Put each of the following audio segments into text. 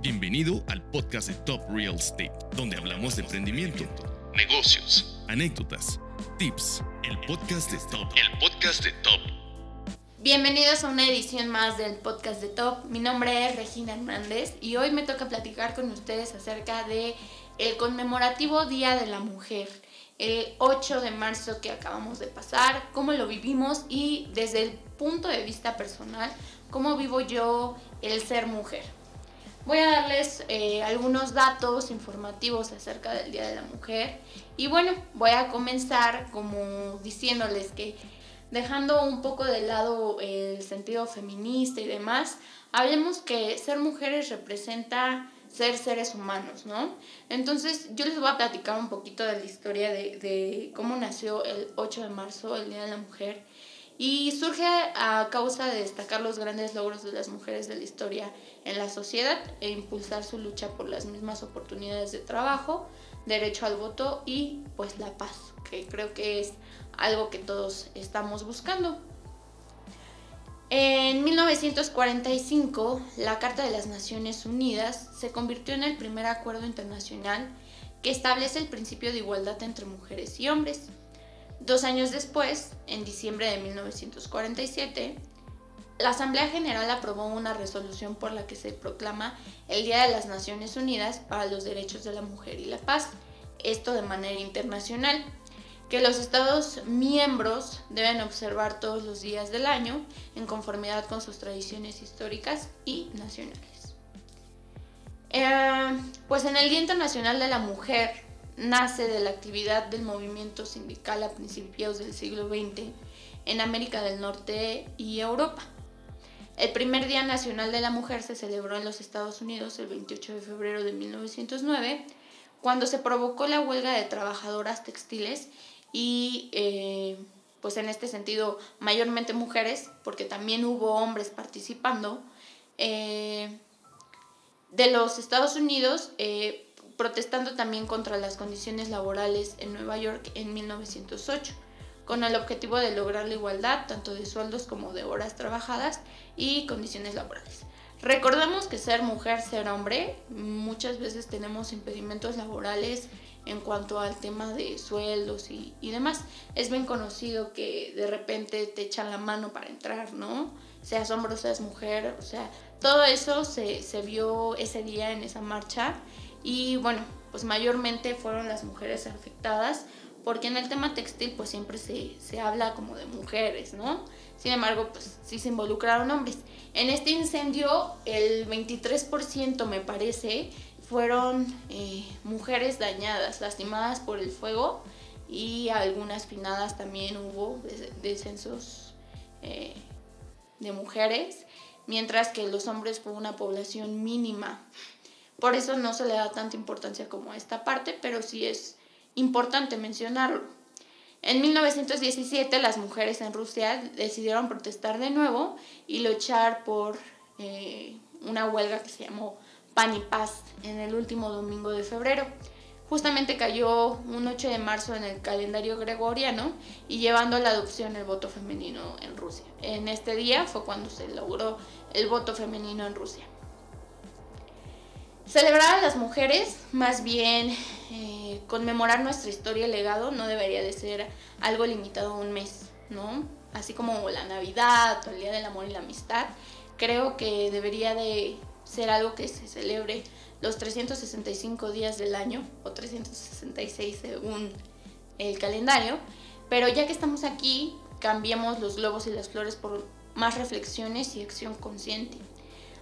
Bienvenido al podcast de Top Real Estate, donde hablamos de emprendimiento, negocios, anécdotas, tips. El podcast de Top. El podcast de Top. Bienvenidos a una edición más del podcast de Top. Mi nombre es Regina Hernández y hoy me toca platicar con ustedes acerca de el conmemorativo Día de la Mujer el 8 de marzo que acabamos de pasar, cómo lo vivimos y desde el punto de vista personal, cómo vivo yo el ser mujer. Voy a darles eh, algunos datos informativos acerca del Día de la Mujer y bueno, voy a comenzar como diciéndoles que dejando un poco de lado el sentido feminista y demás, hablemos que ser mujeres representa ser seres humanos, ¿no? Entonces yo les voy a platicar un poquito de la historia de, cómo nació el 8 de marzo, el Día de la Mujer, y surge a causa de destacar los grandes logros de las mujeres de la historia en la sociedad e impulsar su lucha por las mismas oportunidades de trabajo, derecho al voto y pues la paz, que creo que es algo que todos estamos buscando. En 1945, la Carta de las Naciones Unidas se convirtió en el primer acuerdo internacional que establece el principio de igualdad entre mujeres y hombres. Dos años después, en diciembre de 1947, la Asamblea General aprobó una resolución por la que se proclama el Día de las Naciones Unidas para los Derechos de la Mujer y la Paz, esto de manera internacional que los Estados miembros deben observar todos los días del año en conformidad con sus tradiciones históricas y nacionales. Eh, pues en el Día Internacional de la Mujer nace de la actividad del movimiento sindical a principios del siglo XX en América del Norte y Europa. El primer Día Nacional de la Mujer se celebró en los Estados Unidos el 28 de febrero de 1909, cuando se provocó la huelga de trabajadoras textiles y eh, pues en este sentido mayormente mujeres, porque también hubo hombres participando, eh, de los Estados Unidos, eh, protestando también contra las condiciones laborales en Nueva York en 1908, con el objetivo de lograr la igualdad tanto de sueldos como de horas trabajadas y condiciones laborales. Recordemos que ser mujer, ser hombre, muchas veces tenemos impedimentos laborales en cuanto al tema de sueldos y, demás. Es bien conocido que de repente te echan la mano para entrar, ¿no? Seas hombre o seas mujer, o sea, todo eso se, vio ese día en esa marcha y bueno, pues mayormente fueron las mujeres afectadas porque en el tema textil pues siempre se, se, habla como de mujeres, ¿no? Sin embargo, pues sí se involucraron hombres. En este incendio el 23% me parece fueron eh, mujeres dañadas, lastimadas por el fuego y algunas finadas también hubo descensos eh, de mujeres, mientras que los hombres fue una población mínima. Por eso no se le da tanta importancia como esta parte, pero sí es importante mencionarlo. En 1917 las mujeres en Rusia decidieron protestar de nuevo y luchar por eh, una huelga que se llamó pan y paz en el último domingo de febrero. Justamente cayó un 8 de marzo en el calendario gregoriano y llevando a la adopción el voto femenino en Rusia. En este día fue cuando se logró el voto femenino en Rusia. Celebrar a las mujeres, más bien eh, conmemorar nuestra historia y legado, no debería de ser algo limitado a un mes, ¿no? Así como la Navidad el Día del Amor y la Amistad, creo que debería de ser algo que se celebre los 365 días del año o 366 según el calendario, pero ya que estamos aquí, cambiemos los globos y las flores por más reflexiones y acción consciente.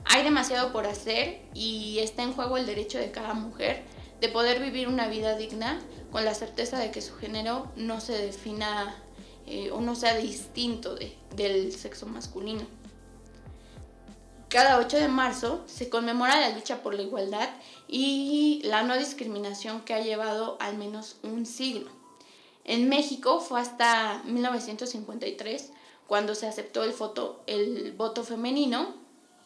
Hay demasiado por hacer y está en juego el derecho de cada mujer de poder vivir una vida digna con la certeza de que su género no se defina eh, o no sea distinto del sexo masculino. Cada 8 de marzo se conmemora la lucha por la igualdad y la no discriminación que ha llevado al menos un siglo. En México fue hasta 1953 cuando se aceptó el, voto femenino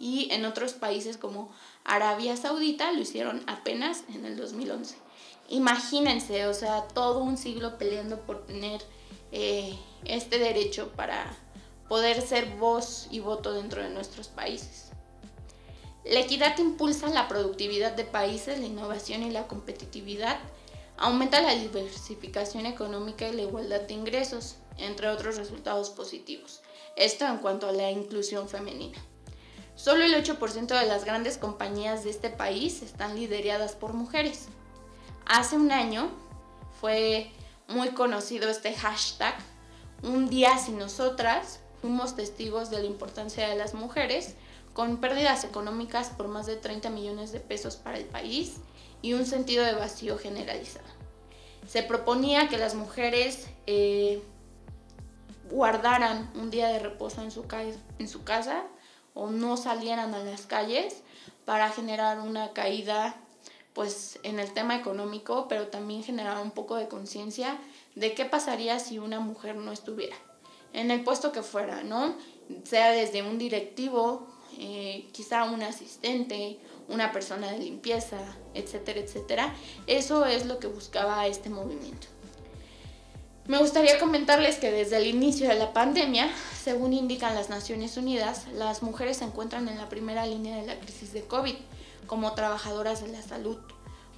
y en otros países como Arabia Saudita lo hicieron apenas en el 2011. Imagínense, o sea, todo un siglo peleando por tener eh, este derecho para, poder ser voz y voto dentro de nuestros países. La equidad impulsa la productividad de países, la innovación y la competitividad, aumenta la diversificación económica y la igualdad de ingresos, entre otros resultados positivos. Esto en cuanto a la inclusión femenina. Solo el 8% de las grandes compañías de este país están lideradas por mujeres. Hace un año fue muy conocido este hashtag, un día sin nosotras, fuimos testigos de la importancia de las mujeres, con pérdidas económicas por más de 30 millones de pesos para el país y un sentido de vacío generalizado. Se proponía que las mujeres eh, guardaran un día de reposo en su, en su casa o no salieran a las calles para generar una caída pues en el tema económico, pero también generar un poco de conciencia de qué pasaría si una mujer no estuviera en el puesto que fuera, ¿no? Sea desde un directivo, eh, quizá un asistente, una persona de limpieza, etcétera, etcétera. Eso es lo que buscaba este movimiento. Me gustaría comentarles que desde el inicio de la pandemia, según indican las Naciones Unidas, las mujeres se encuentran en la primera línea de la crisis de COVID como trabajadoras de la salud,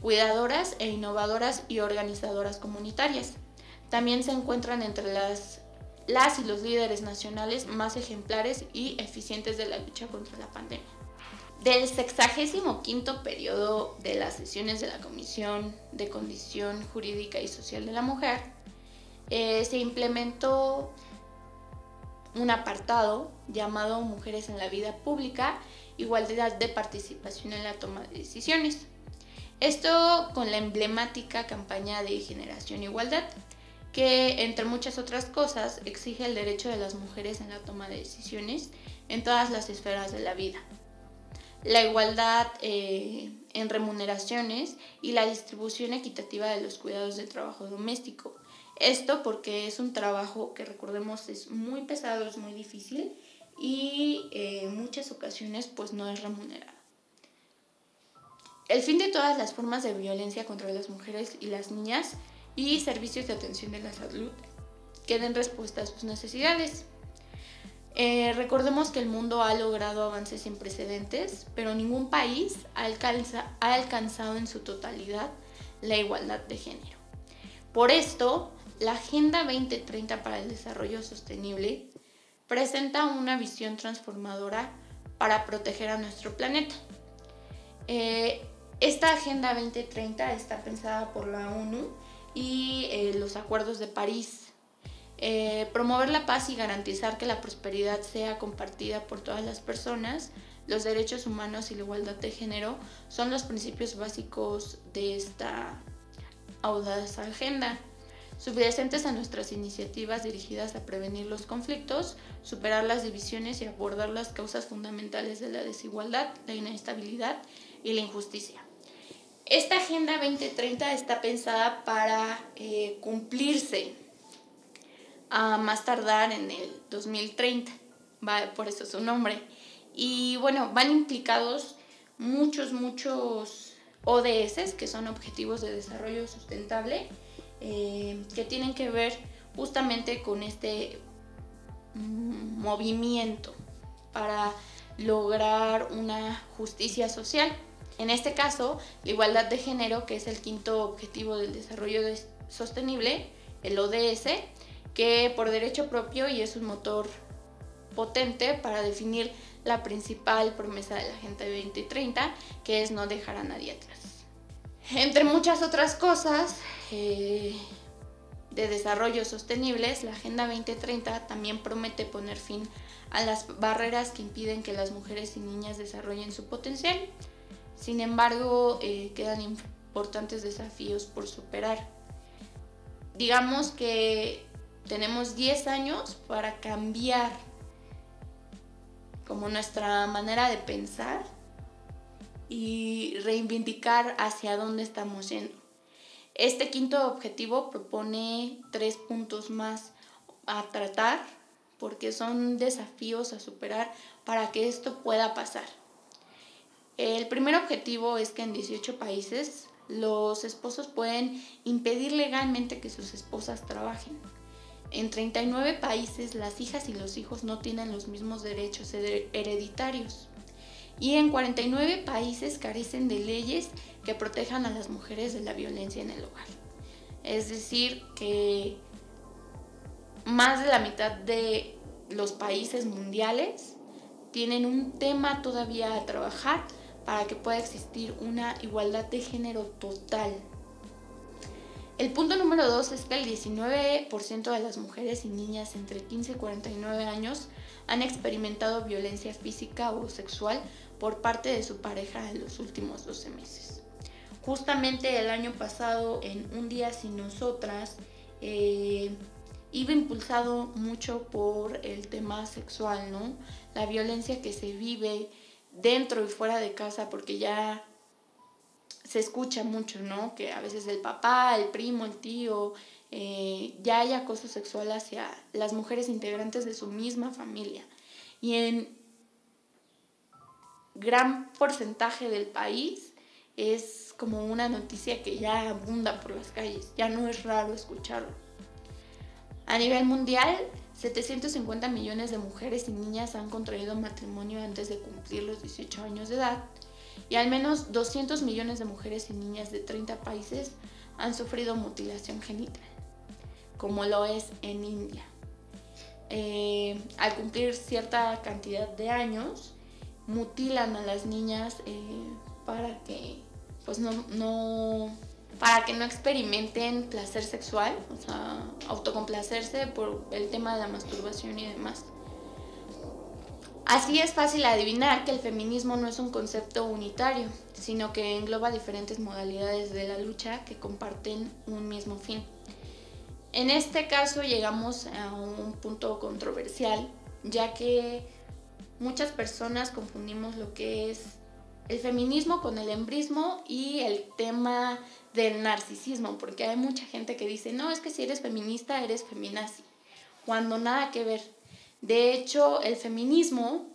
cuidadoras e innovadoras y organizadoras comunitarias. También se encuentran entre las, las y los líderes nacionales más ejemplares y eficientes de la lucha contra la pandemia. Del sexagésimo quinto periodo de las sesiones de la Comisión de Condición Jurídica y Social de la Mujer, eh, se implementó un apartado llamado Mujeres en la Vida Pública, igualdad de participación en la toma de decisiones. Esto con la emblemática campaña de Generación Igualdad, que entre muchas otras cosas exige el derecho de las mujeres en la toma de decisiones en todas las esferas de la vida. La igualdad eh, en remuneraciones y la distribución equitativa de los cuidados de trabajo doméstico, esto porque es un trabajo que recordemos es muy pesado, es muy difícil y eh, en muchas ocasiones pues no es remunerado. El fin de todas las formas de violencia contra las mujeres y las niñas y servicios de atención de la salud que den respuesta a sus necesidades. Eh, recordemos que el mundo ha logrado avances sin precedentes, pero ningún país ha alcanzado en su totalidad la igualdad de género. Por esto, la Agenda 2030 para el Desarrollo Sostenible presenta una visión transformadora para proteger a nuestro planeta. Eh, esta Agenda 2030 está pensada por la ONU y eh, los acuerdos de París. Eh, promover la paz y garantizar que la prosperidad sea compartida por todas las personas, los derechos humanos y la igualdad de género son los principios básicos de esta audaz agenda subyacentes a nuestras iniciativas dirigidas a prevenir los conflictos, superar las divisiones y abordar las causas fundamentales de la desigualdad, la inestabilidad y la injusticia. Esta Agenda 2030 está pensada para eh, cumplirse a más tardar en el 2030, va por eso su nombre. Y bueno, van implicados muchos, muchos ODS, que son Objetivos de Desarrollo Sustentable, eh, que tienen que ver justamente con este movimiento para lograr una justicia social. En este caso, la igualdad de género, que es el quinto objetivo del desarrollo sostenible, el ODS, que por derecho propio y es un motor potente para definir la principal promesa de la Agenda 2030, que es no dejar a nadie atrás. Entre muchas otras cosas eh, de desarrollo sostenibles, la Agenda 2030 también promete poner fin a las barreras que impiden que las mujeres y niñas desarrollen su potencial. Sin embargo, eh, quedan importantes desafíos por superar. Digamos que tenemos 10 años para cambiar como nuestra manera de pensar y reivindicar hacia dónde estamos yendo. Este quinto objetivo propone tres puntos más a tratar porque son desafíos a superar para que esto pueda pasar. El primer objetivo es que en 18 países los esposos pueden impedir legalmente que sus esposas trabajen. En 39 países las hijas y los hijos no tienen los mismos derechos hereditarios. Y en 49 países carecen de leyes que protejan a las mujeres de la violencia en el hogar. Es decir, que más de la mitad de los países mundiales tienen un tema todavía a trabajar para que pueda existir una igualdad de género total. El punto número dos es que el 19% de las mujeres y niñas entre 15 y 49 años han experimentado violencia física o sexual por parte de su pareja en los últimos 12 meses. Justamente el año pasado, en Un día sin nosotras, eh, iba impulsado mucho por el tema sexual, ¿no? La violencia que se vive dentro y fuera de casa, porque ya se escucha mucho, ¿no? Que a veces el papá, el primo, el tío, eh, ya hay acoso sexual hacia las mujeres integrantes de su misma familia. Y en gran porcentaje del país es como una noticia que ya abunda por las calles, ya no es raro escucharlo. A nivel mundial, 750 millones de mujeres y niñas han contraído matrimonio antes de cumplir los 18 años de edad y al menos 200 millones de mujeres y niñas de 30 países han sufrido mutilación genital, como lo es en India. Eh, al cumplir cierta cantidad de años, mutilan a las niñas eh, para que pues no, no para que no experimenten placer sexual, o sea, autocomplacerse por el tema de la masturbación y demás. Así es fácil adivinar que el feminismo no es un concepto unitario, sino que engloba diferentes modalidades de la lucha que comparten un mismo fin. En este caso llegamos a un punto controversial, ya que muchas personas confundimos lo que es el feminismo con el embrismo y el tema del narcisismo, porque hay mucha gente que dice, no, es que si eres feminista eres feminazi, cuando nada que ver. De hecho, el feminismo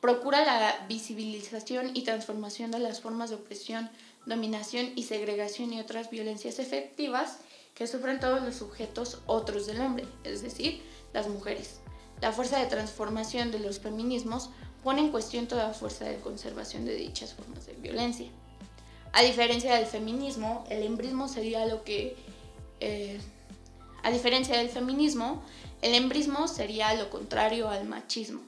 procura la visibilización y transformación de las formas de opresión, dominación y segregación y otras violencias efectivas que sufren todos los sujetos otros del hombre, es decir, las mujeres. La fuerza de transformación de los feminismos pone en cuestión toda fuerza de conservación de dichas formas de violencia. A diferencia del feminismo, el embrismo sería lo que... Eh, a diferencia del feminismo, el embrismo sería lo contrario al machismo.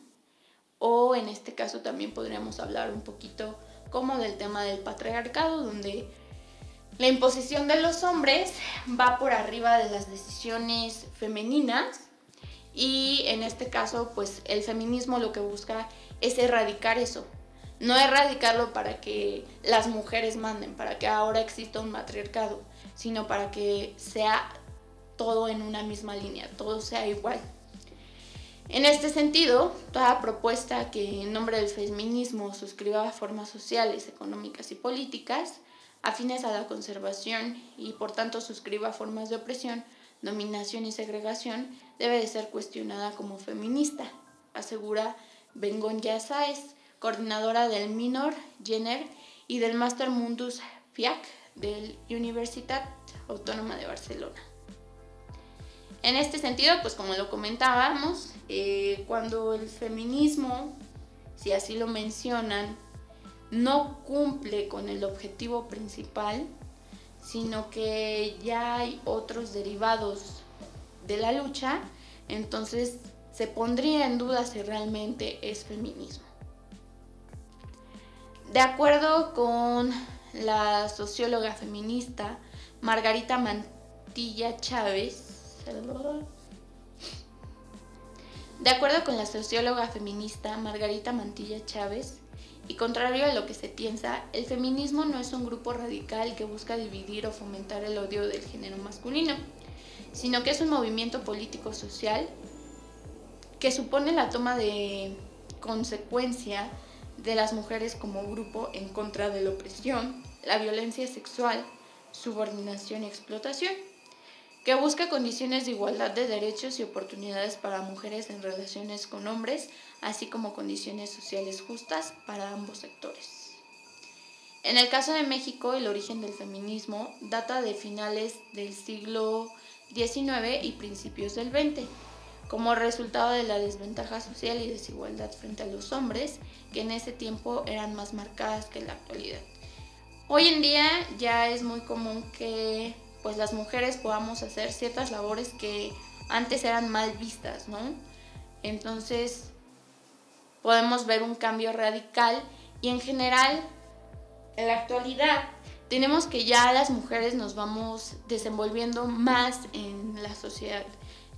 O en este caso también podríamos hablar un poquito como del tema del patriarcado, donde la imposición de los hombres va por arriba de las decisiones femeninas y en este caso pues el feminismo lo que busca es erradicar eso. No erradicarlo para que las mujeres manden, para que ahora exista un matriarcado, sino para que sea todo en una misma línea, todo sea igual. En este sentido, toda propuesta que en nombre del feminismo suscriba formas sociales, económicas y políticas afines a la conservación y por tanto suscriba formas de opresión, dominación y segregación debe de ser cuestionada como feminista, asegura Bengon Yasaes, coordinadora del Minor Jenner y del Master Mundus FIAC del Universitat Autónoma de Barcelona. En este sentido, pues como lo comentábamos, eh, cuando el feminismo, si así lo mencionan, no cumple con el objetivo principal, sino que ya hay otros derivados de la lucha, entonces se pondría en duda si realmente es feminismo. De acuerdo con la socióloga feminista Margarita Mantilla Chávez, de acuerdo con la socióloga feminista Margarita Mantilla Chávez, y contrario a lo que se piensa, el feminismo no es un grupo radical que busca dividir o fomentar el odio del género masculino, sino que es un movimiento político-social que supone la toma de consecuencia de las mujeres como grupo en contra de la opresión, la violencia sexual, subordinación y explotación, que busca condiciones de igualdad de derechos y oportunidades para mujeres en relaciones con hombres, así como condiciones sociales justas para ambos sectores. En el caso de México, el origen del feminismo data de finales del siglo XIX y principios del XX, como resultado de la desventaja social y desigualdad frente a los hombres, que en ese tiempo eran más marcadas que en la actualidad. Hoy en día ya es muy común que pues las mujeres podamos hacer ciertas labores que antes eran mal vistas, ¿no? Entonces podemos ver un cambio radical y en general en la actualidad tenemos que ya las mujeres nos vamos desenvolviendo más en la sociedad.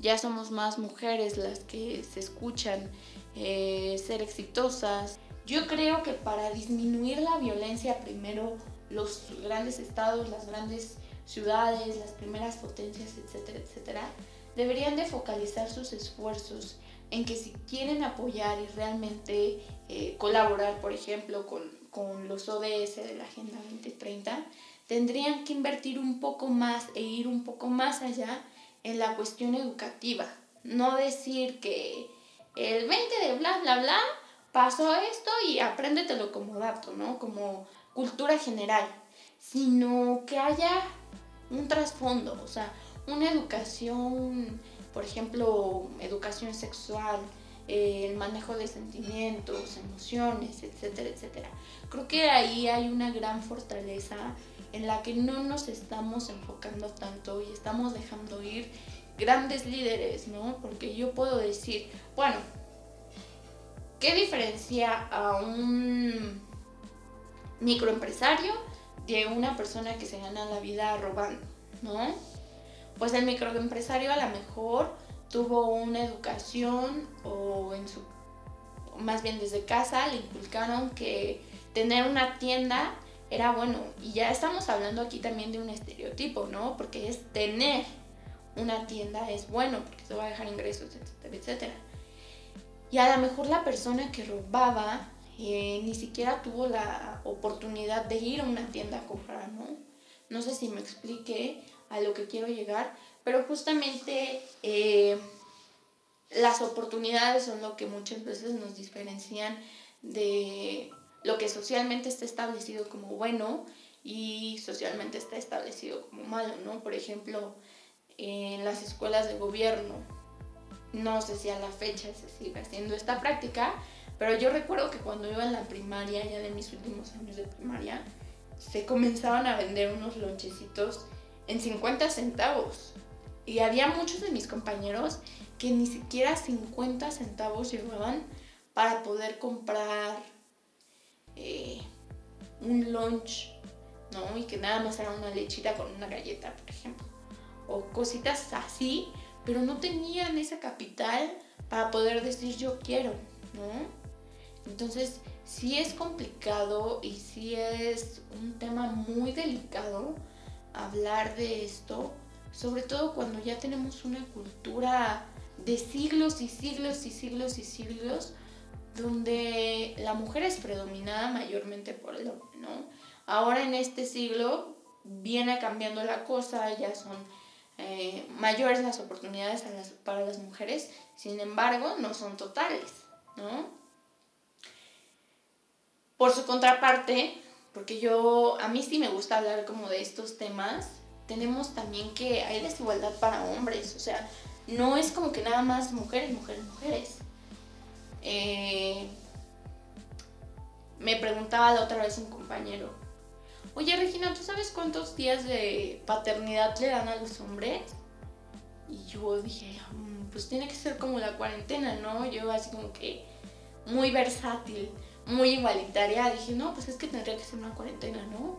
Ya somos más mujeres las que se escuchan eh, ser exitosas. Yo creo que para disminuir la violencia primero los grandes estados, las grandes ciudades, las primeras potencias, etcétera, etcétera, deberían de focalizar sus esfuerzos en que si quieren apoyar y realmente eh, colaborar, por ejemplo, con, con los ODS de la Agenda 2030, tendrían que invertir un poco más e ir un poco más allá en la cuestión educativa. No decir que el 20 de bla, bla, bla, pasó esto y apréndetelo como dato, ¿no? Como cultura general, sino que haya un trasfondo, o sea, una educación, por ejemplo, educación sexual, eh, el manejo de sentimientos, emociones, etcétera, etcétera. Creo que ahí hay una gran fortaleza en la que no nos estamos enfocando tanto y estamos dejando ir grandes líderes, ¿no? Porque yo puedo decir, bueno, ¿qué diferencia a un microempresario de una persona que se gana la vida robando, ¿no? Pues el microempresario a lo mejor tuvo una educación o más bien desde casa le inculcaron que tener una tienda era bueno y ya estamos hablando aquí también de un estereotipo, ¿no? Porque es tener una tienda es bueno porque te va a dejar ingresos, etcétera, etcétera. Y a lo mejor la persona que robaba eh, ni siquiera tuvo la oportunidad de ir a una tienda a comprar, ¿no? No sé si me explique a lo que quiero llegar, pero justamente eh, las oportunidades son lo que muchas veces nos diferencian de lo que socialmente está establecido como bueno y socialmente está establecido como malo, ¿no? Por ejemplo, en las escuelas de gobierno, no sé si a la fecha se sigue haciendo esta práctica, pero yo recuerdo que cuando iba en la primaria, ya de mis últimos años de primaria, se comenzaban a vender unos lonchecitos en 50 centavos. Y había muchos de mis compañeros que ni siquiera 50 centavos llevaban para poder comprar un lunch, ¿no? Y que nada más era una lechita con una galleta, por ejemplo. O cositas así, pero no tenían ese capital para poder decir yo quiero, ¿no? Entonces, sí es complicado y sí es un tema muy delicado hablar de esto, sobre todo cuando ya tenemos una cultura de siglos y siglos y siglos y siglos donde la mujer es predominada mayormente por el hombre, ¿no? Ahora en este siglo viene cambiando la cosa, ya son eh, mayores las oportunidades para las mujeres, sin embargo no son totales, ¿no? Por su contraparte, porque yo, a mí sí me gusta hablar como de estos temas, tenemos también que hay desigualdad para hombres, o sea, no es como que nada más mujeres, mujeres, mujeres. Eh, me preguntaba la otra vez un compañero, oye Regina, ¿tú sabes cuántos días de paternidad le dan a los hombres? Y yo dije, mm, pues tiene que ser como la cuarentena, ¿no? Yo así como que muy versátil muy igualitaria, dije, no, pues es que tendría que ser una cuarentena, ¿no?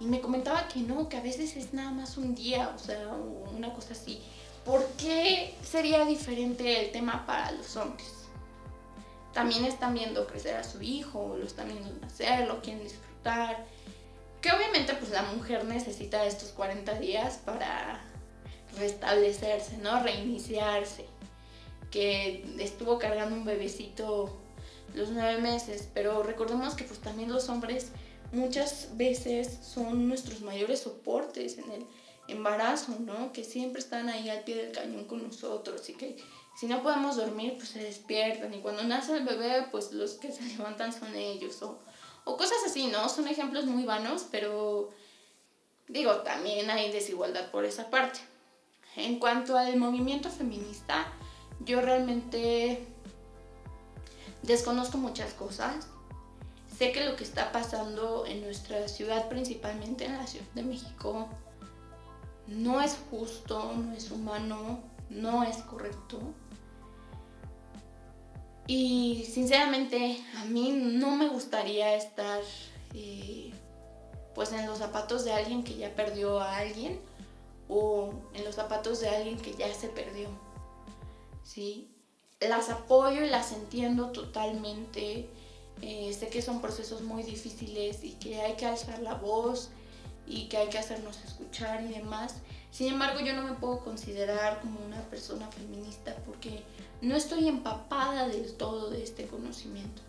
Y me comentaba que no, que a veces es nada más un día, o sea, una cosa así. ¿Por qué sería diferente el tema para los hombres? También están viendo crecer a su hijo, lo están viendo nacer, lo quieren disfrutar. Que obviamente pues la mujer necesita estos 40 días para restablecerse, ¿no? Reiniciarse. Que estuvo cargando un bebecito los nueve meses, pero recordemos que pues también los hombres muchas veces son nuestros mayores soportes en el embarazo, ¿no? Que siempre están ahí al pie del cañón con nosotros y que si no podemos dormir, pues se despiertan y cuando nace el bebé, pues los que se levantan son ellos o, o cosas así, ¿no? Son ejemplos muy vanos, pero digo, también hay desigualdad por esa parte. En cuanto al movimiento feminista, yo realmente desconozco muchas cosas. Sé que lo que está pasando en nuestra ciudad, principalmente en la Ciudad de México, no es justo, no es humano, no es correcto. Y sinceramente a mí no me gustaría estar eh, pues en los zapatos de alguien que ya perdió a alguien o en los zapatos de alguien que ya se perdió. ¿Sí? Las apoyo y las entiendo totalmente. Eh, sé que son procesos muy difíciles y que hay que alzar la voz y que hay que hacernos escuchar y demás. Sin embargo, yo no me puedo considerar como una persona feminista porque no estoy empapada del todo de este conocimiento.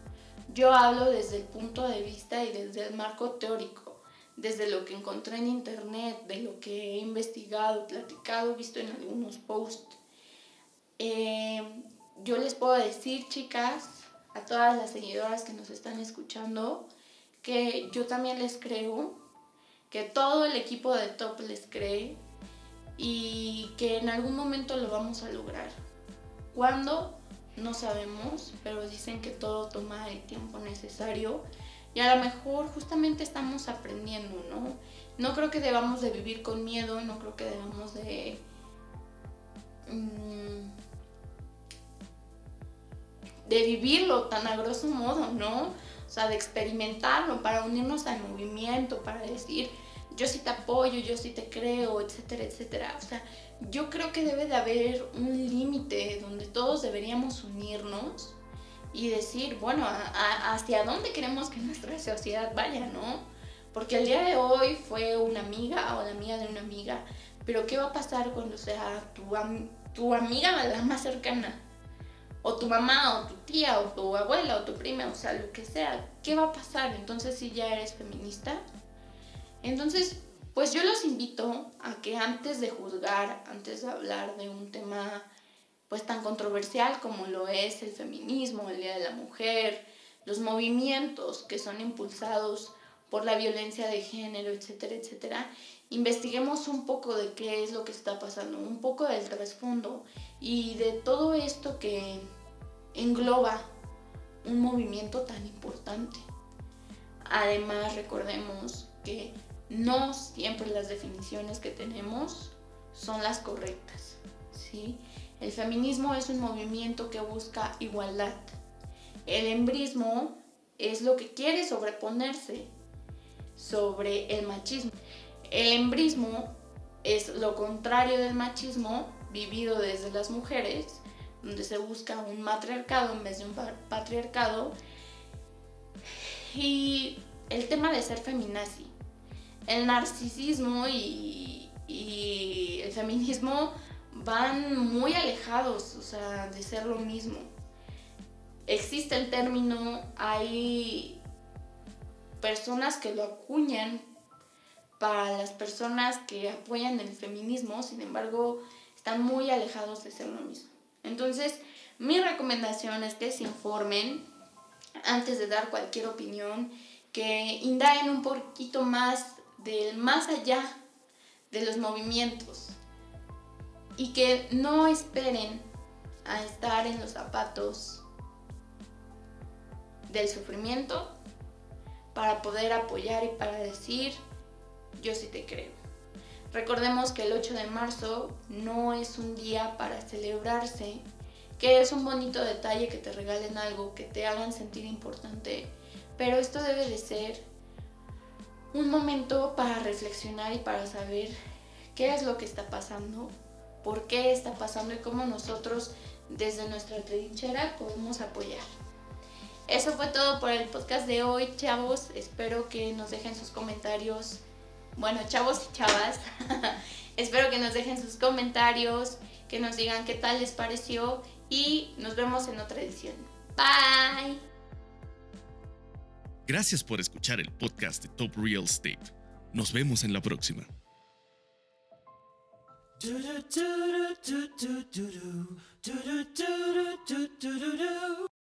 Yo hablo desde el punto de vista y desde el marco teórico, desde lo que encontré en internet, de lo que he investigado, platicado, visto en algunos posts. Eh, yo les puedo decir, chicas, a todas las seguidoras que nos están escuchando, que yo también les creo, que todo el equipo de Top les cree y que en algún momento lo vamos a lograr. ¿Cuándo? No sabemos, pero dicen que todo toma el tiempo necesario y a lo mejor justamente estamos aprendiendo, ¿no? No creo que debamos de vivir con miedo, no creo que debamos de... Mm, de vivirlo tan a grosso modo, ¿no? O sea, de experimentarlo para unirnos al movimiento, para decir, yo sí te apoyo, yo sí te creo, etcétera, etcétera. O sea, yo creo que debe de haber un límite donde todos deberíamos unirnos y decir, bueno, hacia dónde queremos que nuestra sociedad vaya, ¿no? Porque el día de hoy fue una amiga o la amiga de una amiga, pero ¿qué va a pasar cuando sea tu, tu amiga la más cercana? O tu mamá, o tu tía, o tu abuela, o tu prima, o sea, lo que sea. ¿Qué va a pasar? Entonces, si ya eres feminista, entonces, pues yo los invito a que antes de juzgar, antes de hablar de un tema pues tan controversial como lo es el feminismo, el Día de la Mujer, los movimientos que son impulsados por la violencia de género, etcétera, etcétera, investiguemos un poco de qué es lo que está pasando, un poco del trasfondo y de todo esto que engloba un movimiento tan importante. Además, recordemos que no siempre las definiciones que tenemos son las correctas. ¿sí? El feminismo es un movimiento que busca igualdad. El embrismo es lo que quiere sobreponerse sobre el machismo. El embrismo es lo contrario del machismo vivido desde las mujeres, donde se busca un matriarcado en vez de un patriarcado. Y el tema de ser feminazi el narcisismo y, el feminismo van muy alejados, o sea, de ser lo mismo. Existe el término, hay personas que lo acuñan para las personas que apoyan el feminismo, sin embargo, están muy alejados de ser lo mismo. Entonces, mi recomendación es que se informen antes de dar cualquier opinión, que indaguen un poquito más del más allá de los movimientos y que no esperen a estar en los zapatos del sufrimiento para poder apoyar y para decir yo sí te creo. Recordemos que el 8 de marzo no es un día para celebrarse, que es un bonito detalle que te regalen algo, que te hagan sentir importante, pero esto debe de ser un momento para reflexionar y para saber qué es lo que está pasando, por qué está pasando y cómo nosotros desde nuestra trinchera podemos apoyar. Eso fue todo por el podcast de hoy, chavos. Espero que nos dejen sus comentarios. Bueno, chavos y chavas, espero que nos dejen sus comentarios, que nos digan qué tal les pareció y nos vemos en otra edición. Bye. Gracias por escuchar el podcast de Top Real Estate. Nos vemos en la próxima.